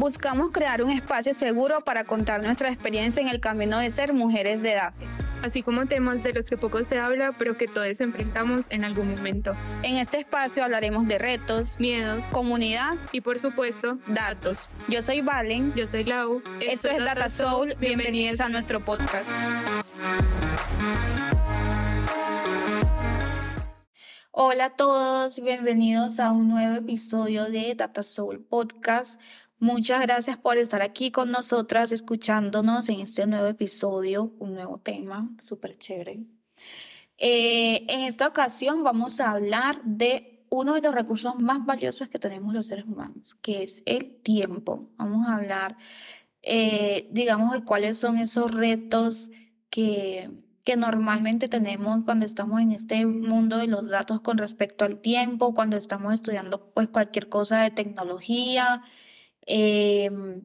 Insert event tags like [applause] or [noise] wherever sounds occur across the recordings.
Buscamos crear un espacio seguro para contar nuestra experiencia en el camino de ser mujeres de edad. Así como temas de los que poco se habla, pero que todos enfrentamos en algún momento. En este espacio hablaremos de retos, miedos, comunidad y por supuesto, datos. Yo soy Valen. Yo soy Lau. Esto, es Data Soul. Bienvenidos a nuestro podcast. Hola a todos, bienvenidos a un nuevo episodio de Data Soul Podcast. Muchas gracias por estar aquí con nosotras, escuchándonos en este nuevo episodio, un nuevo tema súper chévere. Eh, en esta ocasión vamos a hablar de uno de los recursos más valiosos que tenemos los seres humanos, que es el tiempo. Vamos a hablar, eh, digamos, de cuáles son esos retos que que normalmente tenemos cuando estamos en este mundo de los datos con respecto al tiempo, cuando estamos estudiando pues cualquier cosa de tecnología. Em,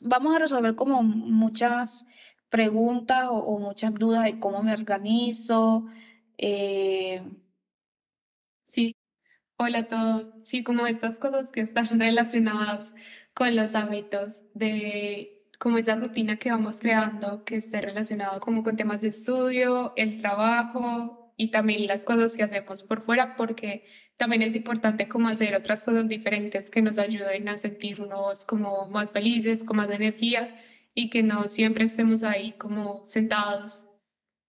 vamos a resolver como muchas preguntas o, muchas dudas de cómo me organizo. Eh, sí, hola a todos. Sí, como estas cosas que están [laughs] relacionadas con los hábitos de como esa rutina que vamos creando que esté relacionado como con temas de estudio, el trabajo y también las cosas que hacemos por fuera, porque también es importante como hacer otras cosas diferentes que nos ayuden a sentirnos como más felices, con más energía y que no siempre estemos ahí como sentados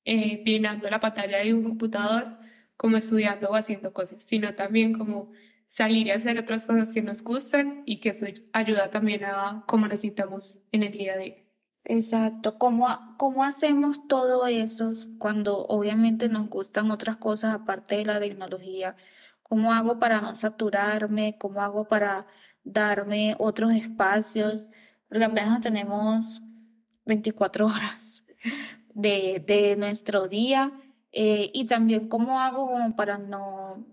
eh, llenando la pantalla de un computador como estudiando o haciendo cosas, sino también como salir y hacer otras cosas que nos gustan y que eso ayuda también a cómo nos sintamos en el día de hoy. Exacto, ¿Cómo, ¿cómo hacemos todo eso cuando obviamente nos gustan otras cosas aparte de la tecnología? ¿Cómo hago para no saturarme? ¿Cómo hago para darme otros espacios? Porque apenas tenemos 24 [laughs] horas de, de nuestro día eh, y también cómo hago como para no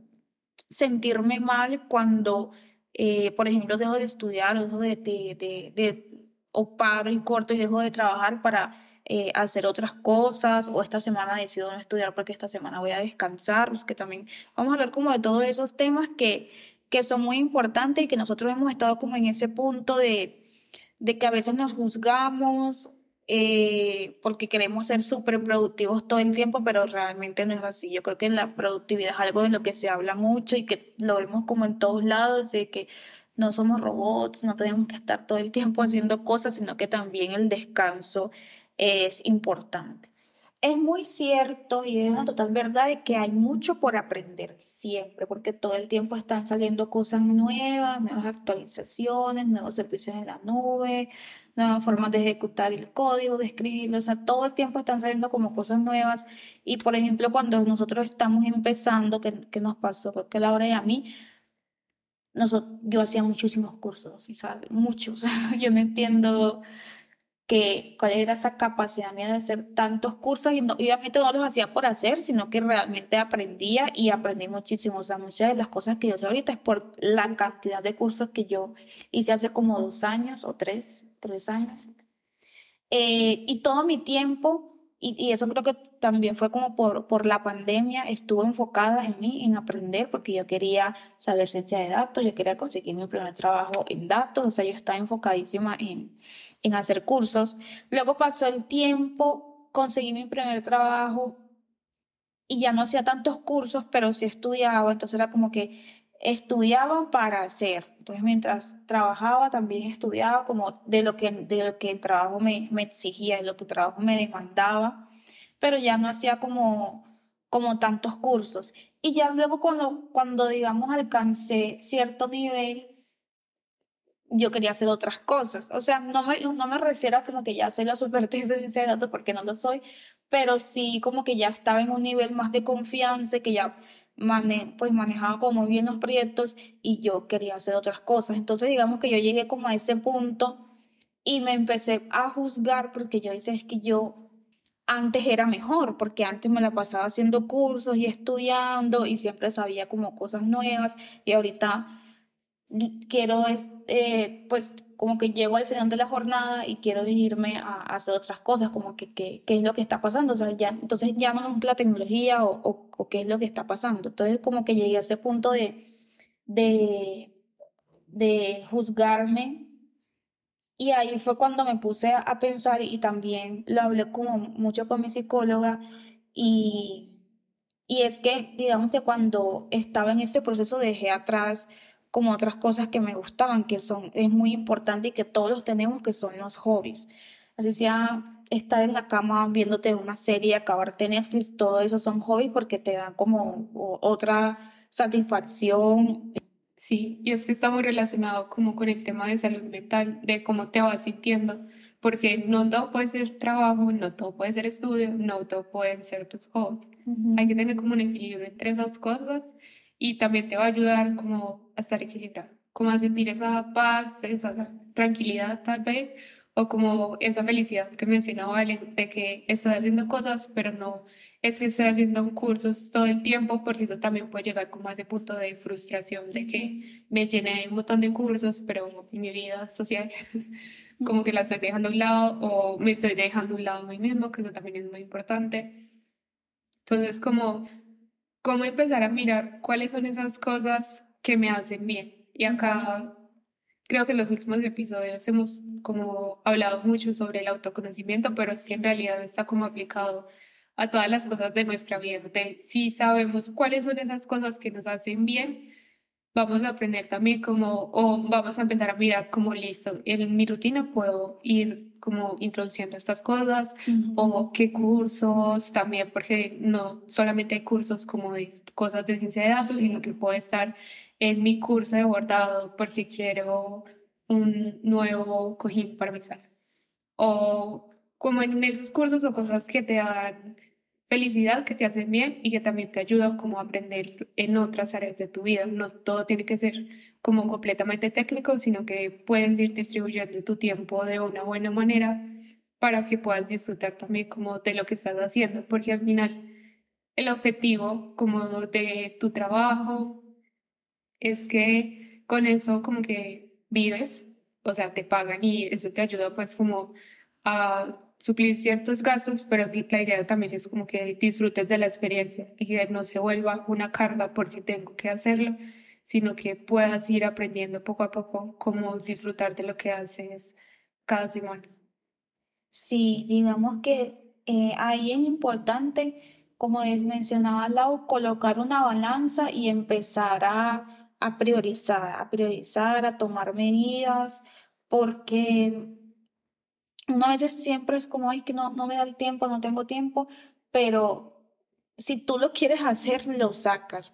sentirme mal cuando, eh, por ejemplo, dejo de estudiar o dejo de, de, de, o paro y corto y dejo de trabajar para eh, hacer otras cosas o esta semana decido no estudiar porque esta semana voy a descansar, pues que también vamos a hablar como de todos esos temas que, que son muy importantes y que nosotros hemos estado como en ese punto de, de que a veces nos juzgamos eh, porque queremos ser súper productivos todo el tiempo, pero realmente no es así. Yo creo que la productividad es algo de lo que se habla mucho y que lo vemos como en todos lados, de que no somos robots, no tenemos que estar todo el tiempo haciendo cosas, sino que también el descanso es importante. Es muy cierto y es una total verdad de que hay mucho por aprender siempre, porque todo el tiempo están saliendo cosas nuevas, nuevas actualizaciones, nuevos servicios en la nube, nuevas formas de ejecutar el código, de escribirlo, o sea, todo el tiempo están saliendo como cosas nuevas. Y por ejemplo, cuando nosotros estamos empezando, ¿qué, qué nos pasó? Que Laura y a mí, nosotros, yo hacía muchísimos cursos, ¿sabes? Muchos. [laughs] yo no entiendo que cuál era esa capacidad mía de hacer tantos cursos y obviamente no los hacía por hacer, sino que realmente aprendía y aprendí muchísimo. O sea, muchas de las cosas que yo sé ahorita es por la cantidad de cursos que yo hice hace como dos años o tres, tres años. Eh, y todo mi tiempo y, eso creo que también fue como por, por la pandemia, estuvo enfocada en mí, en aprender, porque yo quería saber ciencia de datos, yo quería conseguir mi primer trabajo en datos, o sea, yo estaba enfocadísima en, en hacer cursos. Luego pasó el tiempo, conseguí mi primer trabajo y ya no hacía tantos cursos, pero sí estudiaba, entonces era como que estudiaba para hacer. Entonces, mientras trabajaba, también estudiaba como de lo que, de lo que el trabajo me, exigía, de lo que el trabajo me demandaba, pero ya no hacía como, como tantos cursos. Y ya luego cuando, cuando, digamos, alcancé cierto nivel, yo quería hacer otras cosas. O sea, no me, no me refiero a como que ya soy la super de ciencia de datos porque no lo soy, pero sí como que ya estaba en un nivel más de confianza, que ya pues manejaba como bien los proyectos y yo quería hacer otras cosas. Entonces digamos que yo llegué como a ese punto y me empecé a juzgar porque yo decía, es que yo antes era mejor, porque antes me la pasaba haciendo cursos y estudiando y siempre sabía como cosas nuevas y ahorita quiero, eh, pues como que llego al final de la jornada y quiero irme a, hacer otras cosas, como que qué es lo que está pasando, o sea, ya, entonces ya no es la tecnología o, o, qué es lo que está pasando. Entonces como que llegué a ese punto de, de, de juzgarme Y ahí fue cuando me puse a pensar y también lo hablé como mucho con mi psicóloga y, y es que digamos que cuando estaba en ese proceso dejé atrás como otras cosas que me gustaban, que son, es muy importante y que todos los tenemos, que son los hobbies. Así sea estar en la cama viéndote una serie, acabarte Netflix, todo eso son hobbies porque te dan como otra satisfacción. Sí, y es que está muy relacionado como con el tema de salud mental, de cómo te vas sintiendo, porque no todo puede ser trabajo, no todo puede ser estudio, no todo pueden ser tus hobbies. Hay que tener como un equilibrio entre esas cosas y también te va a ayudar como a estar equilibrado, como a sentir esa paz, esa tranquilidad tal vez, o como esa felicidad que mencionaba Valen, de que estoy haciendo cosas, pero no es que estoy haciendo cursos todo el tiempo, porque eso también puede llegar como a ese punto de frustración, de que me llené de un montón de cursos, pero mi vida social [laughs] como que la estoy dejando a un lado, o me estoy dejando a un lado a mí mismo, que eso también es muy importante. Entonces, como, cómo empezar a mirar cuáles son esas cosas que me hacen bien. Y acá Creo que en los últimos episodios hemos como hablado mucho sobre el autoconocimiento, pero sí en realidad está como aplicado a todas las cosas de nuestra vida. De si sabemos cuáles son esas cosas que nos hacen bien, vamos a aprender también como, o vamos a empezar a mirar como listo, en mi rutina puedo ir como introduciendo estas cosas, o qué cursos también, porque no solamente hay cursos como de cosas de ciencia de datos, sino que puede estar en mi curso de bordado porque quiero un nuevo cojín para mi sala. O como en esos cursos o cosas que te dan felicidad, que te hacen bien y que también te ayudan como a aprender en otras áreas de tu vida. No todo tiene que ser como completamente técnico, sino que puedes ir distribuyendo tu tiempo de una buena manera para que puedas disfrutar también como de lo que estás haciendo, porque al final el objetivo como de tu trabajo es que con eso como que vives, o sea, te pagan y eso te ayuda pues como a suplir ciertos gastos, pero la idea también es como que disfrutes de la experiencia y que no se vuelva una carga porque tengo que hacerlo, sino que puedas ir aprendiendo poco a poco cómo disfrutar de lo que haces cada semana. Sí, digamos que eh, ahí es importante, como mencionaba Lau, colocar una balanza y empezar a a priorizar, a priorizar, a tomar medidas, porque una vez siempre es como, ay, que no, no me da el tiempo, no tengo tiempo, pero si tú lo quieres hacer, lo sacas.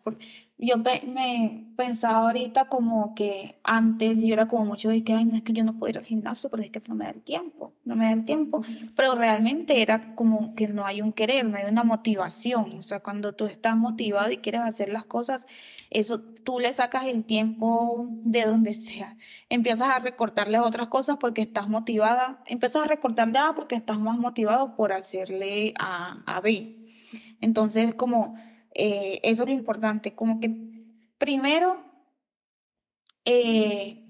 Yo me pensaba ahorita como que antes yo era como mucho de que, ay, no es que yo no puedo ir al gimnasio, pero es que no me da el tiempo, no me da el tiempo. Pero realmente era como que no hay un querer, no hay una motivación. O sea, cuando tú estás motivado y quieres hacer las cosas, eso tú le sacas el tiempo de donde sea. Empiezas a recortarle otras cosas porque estás motivada. Empiezas a recortarle A porque estás más motivado por hacerle a, a B. Entonces, como eh, eso es lo importante, como que primero... Eh,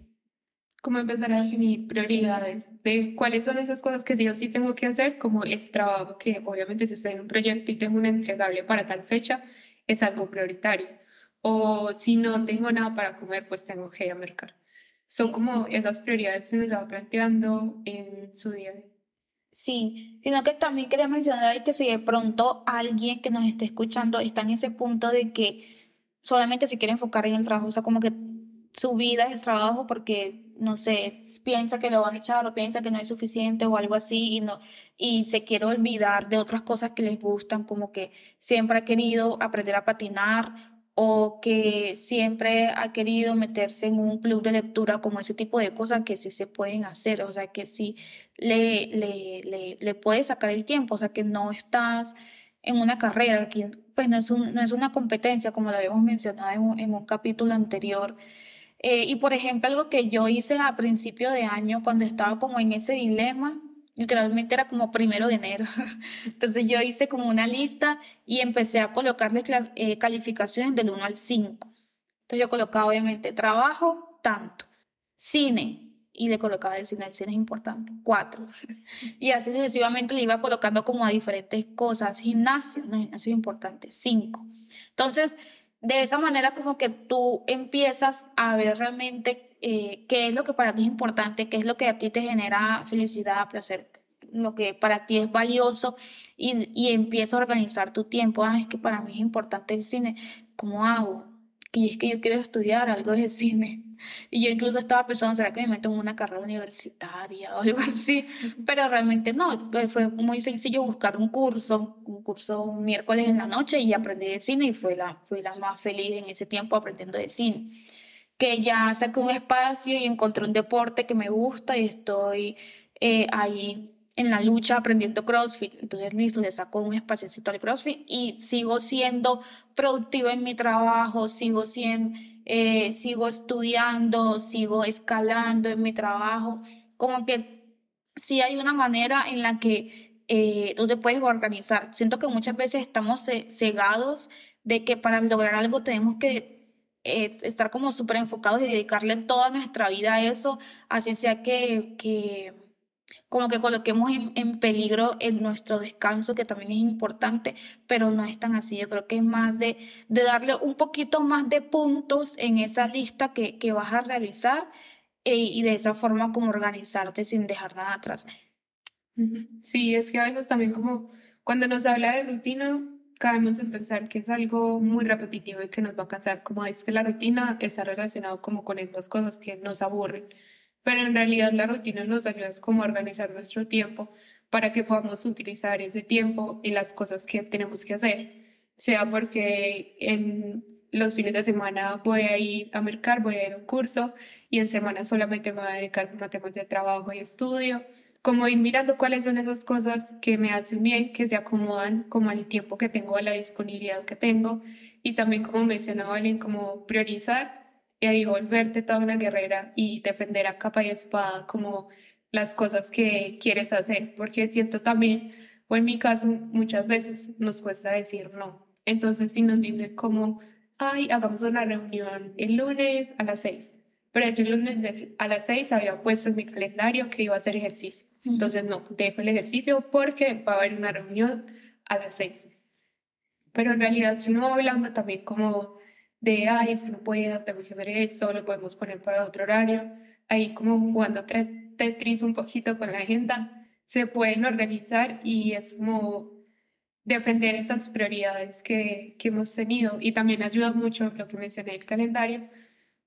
como empezar a definir prioridades de cuáles son esas cosas que sí o sí tengo que hacer, como el trabajo, que obviamente si estoy en un proyecto y tengo un entregable para tal fecha, es algo prioritario. O si no tengo nada para comer, pues tengo que ir a mercar. Son como esas prioridades que uno se va planteando en su día. Sí, sino que también quería mencionar que si de pronto alguien que nos esté escuchando está en ese punto de que solamente se quiere enfocar en el trabajo, o sea, como que su vida es el trabajo porque, no sé, piensa que lo van a echar o piensa que no es suficiente o algo así y no, y se quiere olvidar de otras cosas que les gustan, como que siempre ha querido aprender a patinar o que siempre ha querido meterse en un club de lectura, como ese tipo de cosas que sí se pueden hacer, o sea, que sí le, le, le, le puedes sacar el tiempo, o sea, que no estás en una carrera, que pues no es, un, no es una competencia, como lo habíamos mencionado en un, capítulo anterior. Eh, y por ejemplo, algo que yo hice a principio de año, cuando estaba como en ese dilema, literalmente era como primero de enero. [laughs] Entonces yo hice como una lista y empecé a colocarle eh, calificaciones del 1 al 5. Entonces yo colocaba obviamente trabajo, tanto, cine, y le colocaba el cine, el cine es importante, 4. [laughs] Y así sucesivamente le iba colocando como a diferentes cosas, gimnasio, no, gimnasio es importante, 5. Entonces, de esa manera como que tú empiezas a ver realmente eh, qué es lo que para ti es importante, qué es lo que a ti te genera felicidad, placer, lo que para ti es valioso y, y empieza a organizar tu tiempo. Ah, es que para mí es importante el cine. ¿Cómo hago? Que es que yo quiero estudiar algo de cine. Y yo incluso estaba pensando, ¿será que me meto en una carrera universitaria o algo así? Pero realmente no, pues fue muy sencillo buscar un curso, un curso un miércoles en la noche y aprendí de cine y fue la, fui la más feliz en ese tiempo aprendiendo de cine. Que ya saqué un espacio y encontré un deporte que me gusta y estoy eh, ahí en la lucha aprendiendo CrossFit. Entonces, listo, le saco un espacio al CrossFit y sigo siendo productiva en mi trabajo, sigo siendo, eh, sigo estudiando, sigo escalando en mi trabajo. Como que sí hay una manera en la que eh, tú te puedes organizar. Siento que muchas veces estamos cegados de que para lograr algo tenemos que estar como súper enfocados y dedicarle toda nuestra vida a eso, así sea que, que como que coloquemos en, peligro el, nuestro descanso, que también es importante, pero no es tan así. Yo creo que es más de, de darle un poquito más de puntos en esa lista que, que vas a realizar e, y de esa forma como organizarte sin dejar nada atrás. Sí, es que a veces también como cuando nos habla de rutina, cabemos en pensar que es algo muy repetitivo y que nos va a cansar, como es que la rutina está relacionado como con esas cosas que nos aburren pero en realidad la rutina nos ayuda como a organizar nuestro tiempo para que podamos utilizar ese tiempo y las cosas que tenemos que hacer, sea porque en los fines de semana voy a ir a mercar, voy a ir a un curso y en semana solamente me voy a dedicar a temas de trabajo y estudio, como ir mirando cuáles son esas cosas que me hacen bien, que se acomodan como al tiempo que tengo, a la disponibilidad que tengo y también como mencionaba alguien, como priorizar y ahí volverte toda una guerrera y defender a capa y espada como las cosas que quieres hacer, porque siento también, o en mi caso, muchas veces nos cuesta decir no. Entonces, si nos dicen como, ay, hagamos una reunión el lunes a las seis, pero yo el lunes a las seis había puesto en mi calendario que iba a hacer ejercicio. Entonces, no, dejo el ejercicio porque va a haber una reunión a las seis. Pero en realidad, si no hablando también como de, ay, si no puedo, tengo que hacer esto, lo podemos poner para otro horario. Ahí como jugando Tetris un poquito con la agenda, se pueden organizar y es como defender esas prioridades que, que hemos tenido. Y también ayuda mucho lo que mencioné el calendario,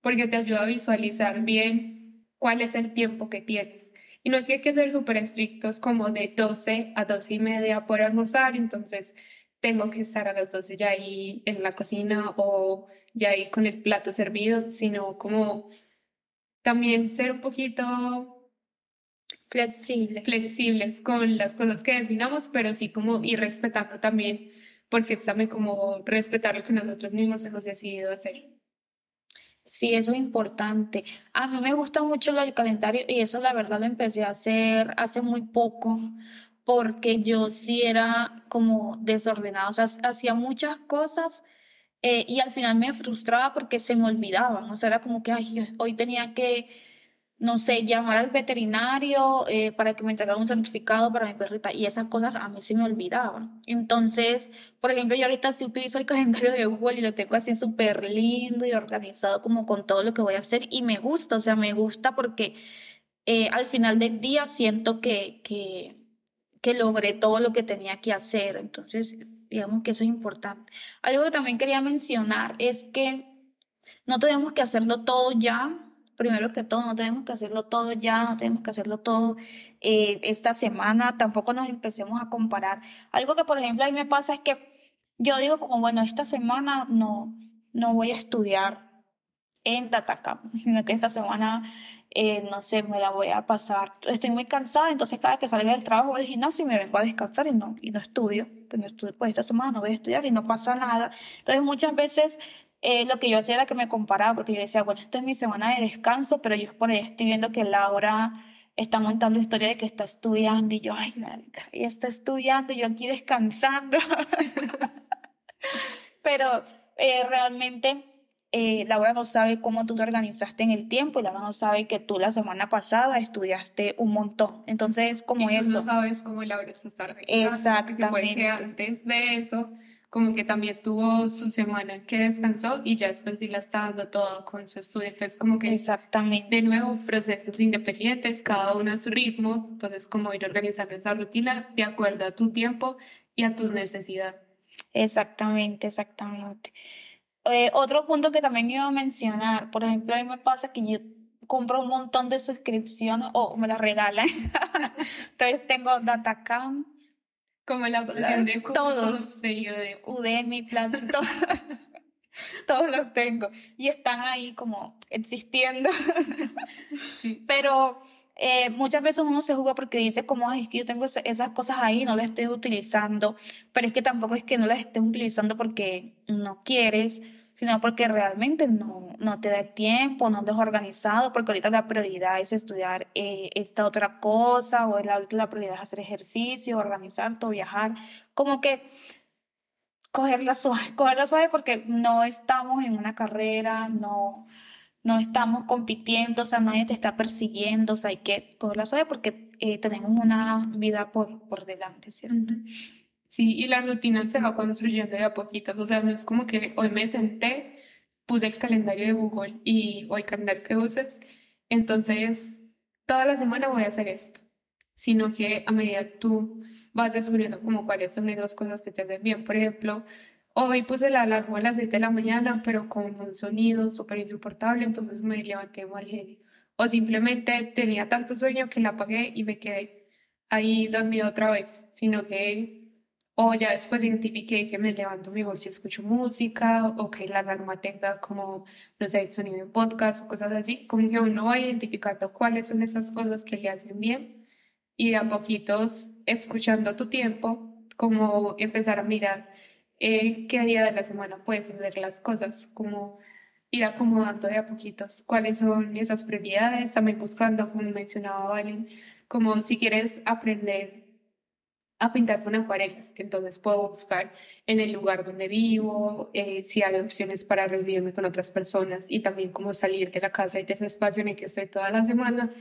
porque te ayuda a visualizar bien cuál es el tiempo que tienes. Y no es que hay que ser súper estrictos como de 12 a 12 y media por almorzar, entonces tengo que estar a las 12 ya ahí en la cocina o ya ahí con el plato servido, sino como también ser un poquito flexible. flexibles con las cosas que definamos, pero sí como ir respetando también, porque es también como respetar lo que nosotros mismos hemos decidido hacer. Sí, eso es importante. A mí me gusta mucho del calendario y eso la verdad lo empecé a hacer hace muy poco porque yo sí era como desordenada, o sea, hacía muchas cosas eh, y al final me frustraba porque se me olvidaba, o sea, era como que ay, hoy tenía que, no sé, llamar al veterinario eh, para que me entregara un certificado para mi perrita y esas cosas a mí se me olvidaban. Entonces, por ejemplo, yo ahorita sí utilizo el calendario de Google y lo tengo así súper lindo y organizado como con todo lo que voy a hacer y me gusta, o sea, me gusta porque eh, al final del día siento que, que, que logré todo lo que tenía que hacer. Entonces, Digamos que eso es importante. Algo que también quería mencionar es que no tenemos que hacerlo todo ya. Primero que todo, no tenemos que hacerlo todo ya, no tenemos que hacerlo todo eh, esta semana. Tampoco nos empecemos a comparar. Algo que, por ejemplo, a mí me pasa es que yo digo como, bueno, esta semana no, no voy a estudiar en Tatacam, sino que esta semana eh, no sé, me la voy a pasar. Estoy muy cansada, entonces cada que salga del trabajo del gimnasio me vengo a descansar y no, y no estudio. No estudio, pues esta semana no voy a estudiar y no pasa nada. Entonces muchas veces eh, lo que yo hacía era que me comparaba, porque yo decía, bueno, esta es mi semana de descanso, pero yo por ahí estoy viendo que Laura está montando la historia de que está estudiando y yo, ay, ella está estudiando y yo aquí descansando. [laughs] pero eh, realmente eh, Laura no sabe cómo tú te organizaste en el tiempo y Laura no sabe que tú la semana pasada estudiaste un montón. Entonces, como y eso. no sabes cómo Laura se está Exactamente. antes de eso, como que también tuvo su semana que descansó y ya después sí la está dando todo con su estudio. Entonces, como que Exactamente. de nuevo, procesos independientes, cada uno a su ritmo. Entonces, como ir organizando esa rutina de acuerdo a tu tiempo y a tus necesidades. Exactamente, exactamente. Eh, otro punto que también iba a mencionar, por ejemplo, a mí me pasa que yo compro un montón de suscripciones o me las regalan. [laughs] Entonces tengo Datacam, como la obsesión de todos, [laughs] de Udemy, Plans, [laughs] todos, todos los tengo y están ahí como existiendo. [laughs] Pero eh, muchas veces uno se juega porque dice como es que yo tengo esas cosas ahí, no las estoy utilizando, pero es que tampoco es que no las estés utilizando porque no quieres, sino porque realmente no, no te da tiempo, no estás organizado, porque ahorita la prioridad es estudiar eh, esta otra cosa, o la, la prioridad es hacer ejercicio, organizar todo, viajar, como que cogerla suave, [laughs] cogerla suave porque no estamos en una carrera, no, no estamos compitiendo, o sea, nadie te está persiguiendo, o sea, hay que cogerla suave porque eh, tenemos una vida por, por delante, ¿cierto? Sí, y la rutina se va construyendo de a poquitos, o sea, no es como que hoy me senté, puse el calendario de Google y, o el calendario que uses, entonces toda la semana voy a hacer esto, sino que a medida tú vas descubriendo como cuáles son las dos cosas que te hacen bien. Por ejemplo, hoy puse la alarma a las 7 de la mañana, pero con un sonido súper insoportable, entonces me levanté mal genio. O simplemente tenía tanto sueño que la apagué y me quedé ahí dormido otra vez, sino que o ya después identifiqué que me levanto mejor si escucho música o que la alarma tenga como, no sé, sonido de podcast o cosas así. Como que uno va identificando cuáles son esas cosas que le hacen bien y a poquitos, escuchando tu tiempo, como empezar a mirar eh, qué día de la semana puedes hacer las cosas, como ir acomodando de a poquitos cuáles son esas prioridades, también buscando, como mencionaba Valen, como si quieres aprender a pintar con acuarelas, que entonces puedo buscar en el lugar donde vivo, eh, si hay opciones para reunirme con otras personas y también como salir de la casa y de ese espacio en el que estoy toda la semana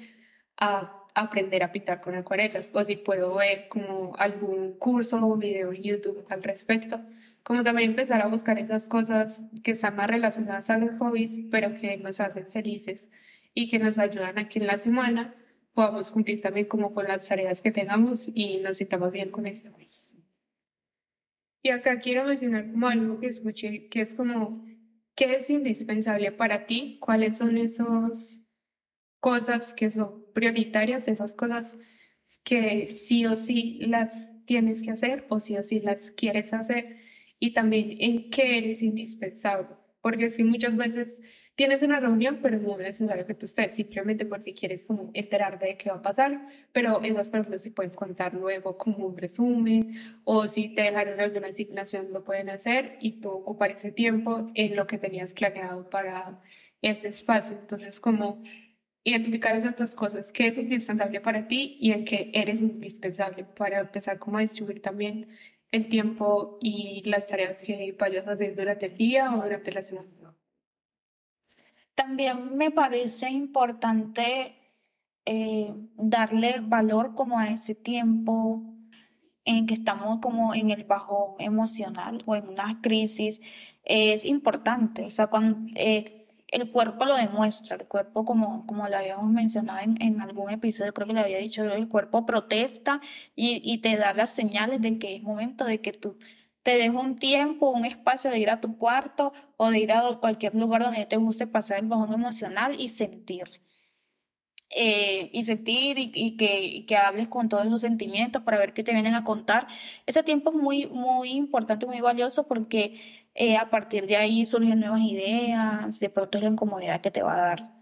a aprender a pintar con acuarelas. O si puedo ver como algún curso o video en YouTube al respecto, como también empezar a buscar esas cosas que están más relacionadas a los hobbies, pero que nos hacen felices y que nos ayudan aquí en la semana podamos cumplir también como con las tareas que tengamos y nos sintamos bien con esto. Y acá quiero mencionar como algo que escuché, que es como, ¿qué es indispensable para ti? ¿Cuáles son esas cosas que son prioritarias, esas cosas que sí o sí las tienes que hacer o sí o sí las quieres hacer? Y también en qué eres indispensable. Porque si muchas veces tienes una reunión, pero no es necesario que tú estés, simplemente porque quieres como enterarte de qué va a pasar, pero esas personas se pueden contar luego como un resumen, o si te dejaron alguna asignación lo pueden hacer y tú ocupar ese tiempo en lo que tenías planeado para ese espacio. Entonces, como identificar esas dos cosas, qué es indispensable para ti y en qué eres indispensable para empezar como a distribuir también el tiempo y las tareas que vayas a hacer durante el día o durante la semana. También me parece importante eh, darle valor como a ese tiempo en que estamos como en el bajón emocional o en una crisis. Es importante, o sea, cuando eh, el cuerpo lo demuestra, el cuerpo como, como lo habíamos mencionado en, en algún episodio, creo que le había dicho, el cuerpo protesta y, y te da las señales de que es momento de que tú te dejo un tiempo, un espacio de ir a tu cuarto o de ir a cualquier lugar donde te guste pasar el bajón emocional y sentir. Eh, y sentir y, que, que, hables con todos esos sentimientos para ver qué te vienen a contar. Ese tiempo es muy, muy importante, muy valioso porque eh, a partir de ahí surgen nuevas ideas, de pronto es la incomodidad que te va a dar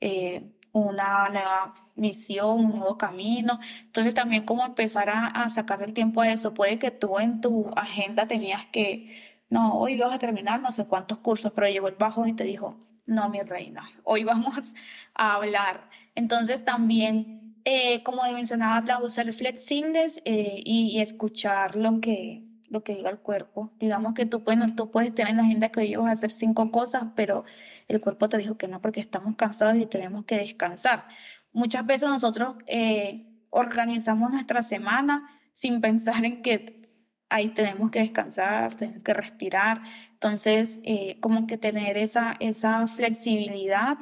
eh, una nueva misión, un nuevo camino. Entonces también como empezar a, a sacar el tiempo a eso. Puede que tú en tu agenda tenías que, no, hoy vas a terminar no sé cuántos cursos, pero llegó el bajo y te dijo, no, mi reina, hoy vamos a hablar. Entonces también, eh, como mencionaba, la flexibles eh, y, y escuchar lo que, lo que diga el cuerpo. Digamos que tú puedes, tú puedes tener en la agenda que hoy vas a hacer cinco cosas, pero el cuerpo te dijo que no porque estamos cansados y tenemos que descansar. Muchas veces nosotros eh, organizamos nuestra semana sin pensar en que ahí tenemos que descansar, tenemos que respirar. Entonces, eh, como que tener esa, esa flexibilidad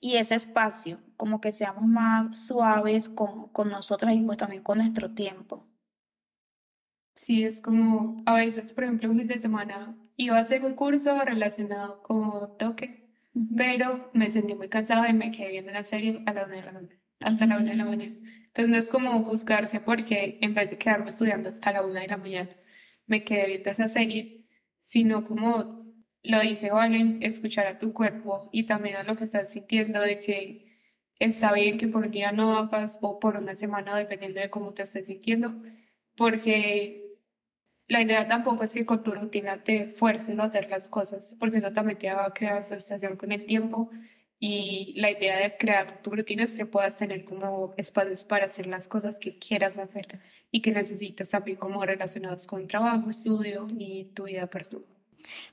y ese espacio, como que seamos más suaves con, con nosotras y pues también con nuestro tiempo. Sí, es como a veces, por ejemplo, un fin de semana iba a hacer un curso relacionado con toque, pero me sentí muy cansada y me quedé viendo la serie a la una de la mañana, hasta la una de la mañana. Entonces no es como buscarse porque en vez de quedarme estudiando hasta la una de la mañana, me quedé viendo esa serie, sino como lo dice Valen, escuchar a tu cuerpo y también a lo que estás sintiendo de que está bien que por un día no hagas o por una semana, dependiendo de cómo te estés sintiendo, porque la idea tampoco es que con tu rutina te fuerces a hacer las cosas, porque eso también te va a crear frustración con el tiempo y la idea de crear tu rutina es que puedas tener como espacios para hacer las cosas que quieras hacer y que necesitas también como relacionados con trabajo, estudio y tu vida personal.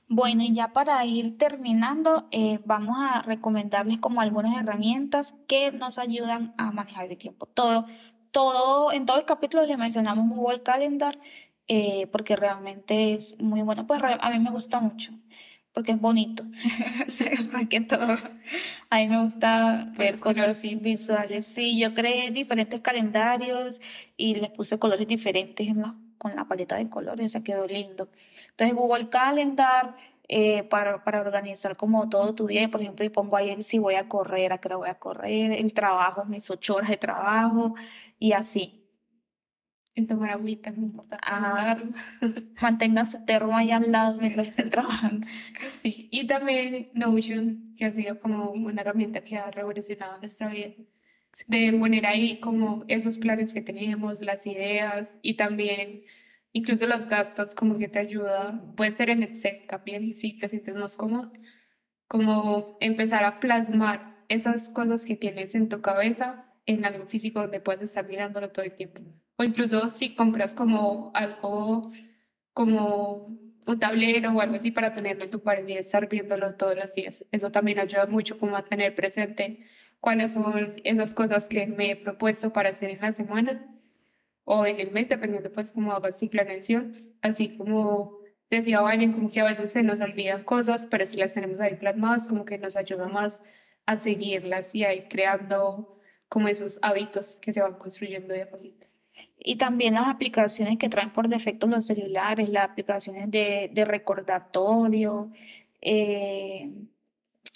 Bueno, y ya para ir terminando, eh, vamos a recomendarles como algunas herramientas que nos ayudan a manejar el tiempo. Todo, todo, en todo el capítulo les mencionamos Google Calendar, eh, porque realmente es muy bueno. Pues a mí me gusta mucho porque es bonito. [laughs] más que todo. A mí me gusta ver cosas visuales. Sí, yo creé diferentes calendarios y les puse colores diferentes con la paleta de colores, o sea, quedó lindo. Entonces, Google Calendar, eh, para, para organizar como todo tu día, por ejemplo, y pongo ahí si voy a correr, a qué hora voy a correr, el trabajo, mis ocho horas de trabajo, y así en tomar agüita, ah, [laughs] mantengan su termo ahí al lado mientras estén trabajando. Sí, y también Notion, que ha sido como una herramienta que ha revolucionado nuestra vida, de poner ahí como esos planes que tenemos, las ideas y también incluso los gastos, como que te ayuda, puede ser en Excel también, si te sientes más cómodo, como empezar a plasmar esas cosas que tienes en tu cabeza en algo físico donde puedes estar mirándolo todo el tiempo. O incluso si compras como algo, como un tablero o algo así para tenerlo en tu pared y estar viéndolo todos los días. Eso también ayuda mucho como a tener presente cuáles son esas cosas que me he propuesto para hacer en la semana o en el mes, dependiendo pues como hago así planeación. Así como decía Valen, como que a veces se nos olvidan cosas, pero si las tenemos ahí plasmadas, como que nos ayuda más a seguirlas y a ir creando como esos hábitos que se van construyendo de a poquito. Y también las aplicaciones que traen por defecto los celulares, las aplicaciones de, de recordatorio, eh,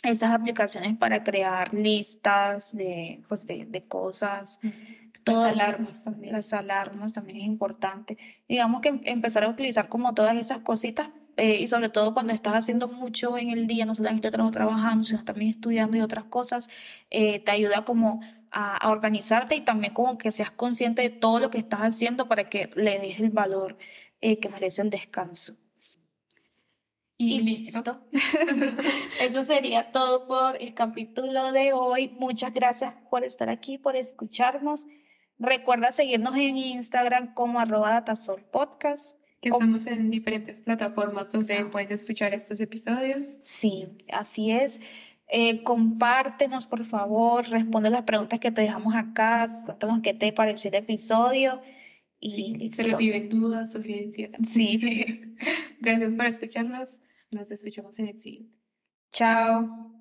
esas aplicaciones para crear listas de, pues de, de cosas. Todas, las alarmas también. Las alarmas también es importante. Digamos que em, empezar a utilizar como todas esas cositas eh, y sobre todo cuando estás haciendo mucho en el día, no solamente trabajando, sino también estudiando y otras cosas, eh, te ayuda como a, organizarte y también como que seas consciente de todo lo que estás haciendo para que le des el valor eh, que merece el descanso. Y, listo. [laughs] Eso sería todo por el capítulo de hoy. Muchas gracias por estar aquí, por escucharnos. Recuerda seguirnos en Instagram como arroba datasolpodcast. Que estamos en diferentes plataformas donde pueden escuchar estos episodios. Sí, así es. Eh, compártenos, por favor, responde las preguntas que te dejamos acá, cuéntanos qué te pareció el episodio. Y se reciben dudas, sugerencias. Sí. [laughs] Gracias por escucharnos. Nos escuchamos en el siguiente. Chao.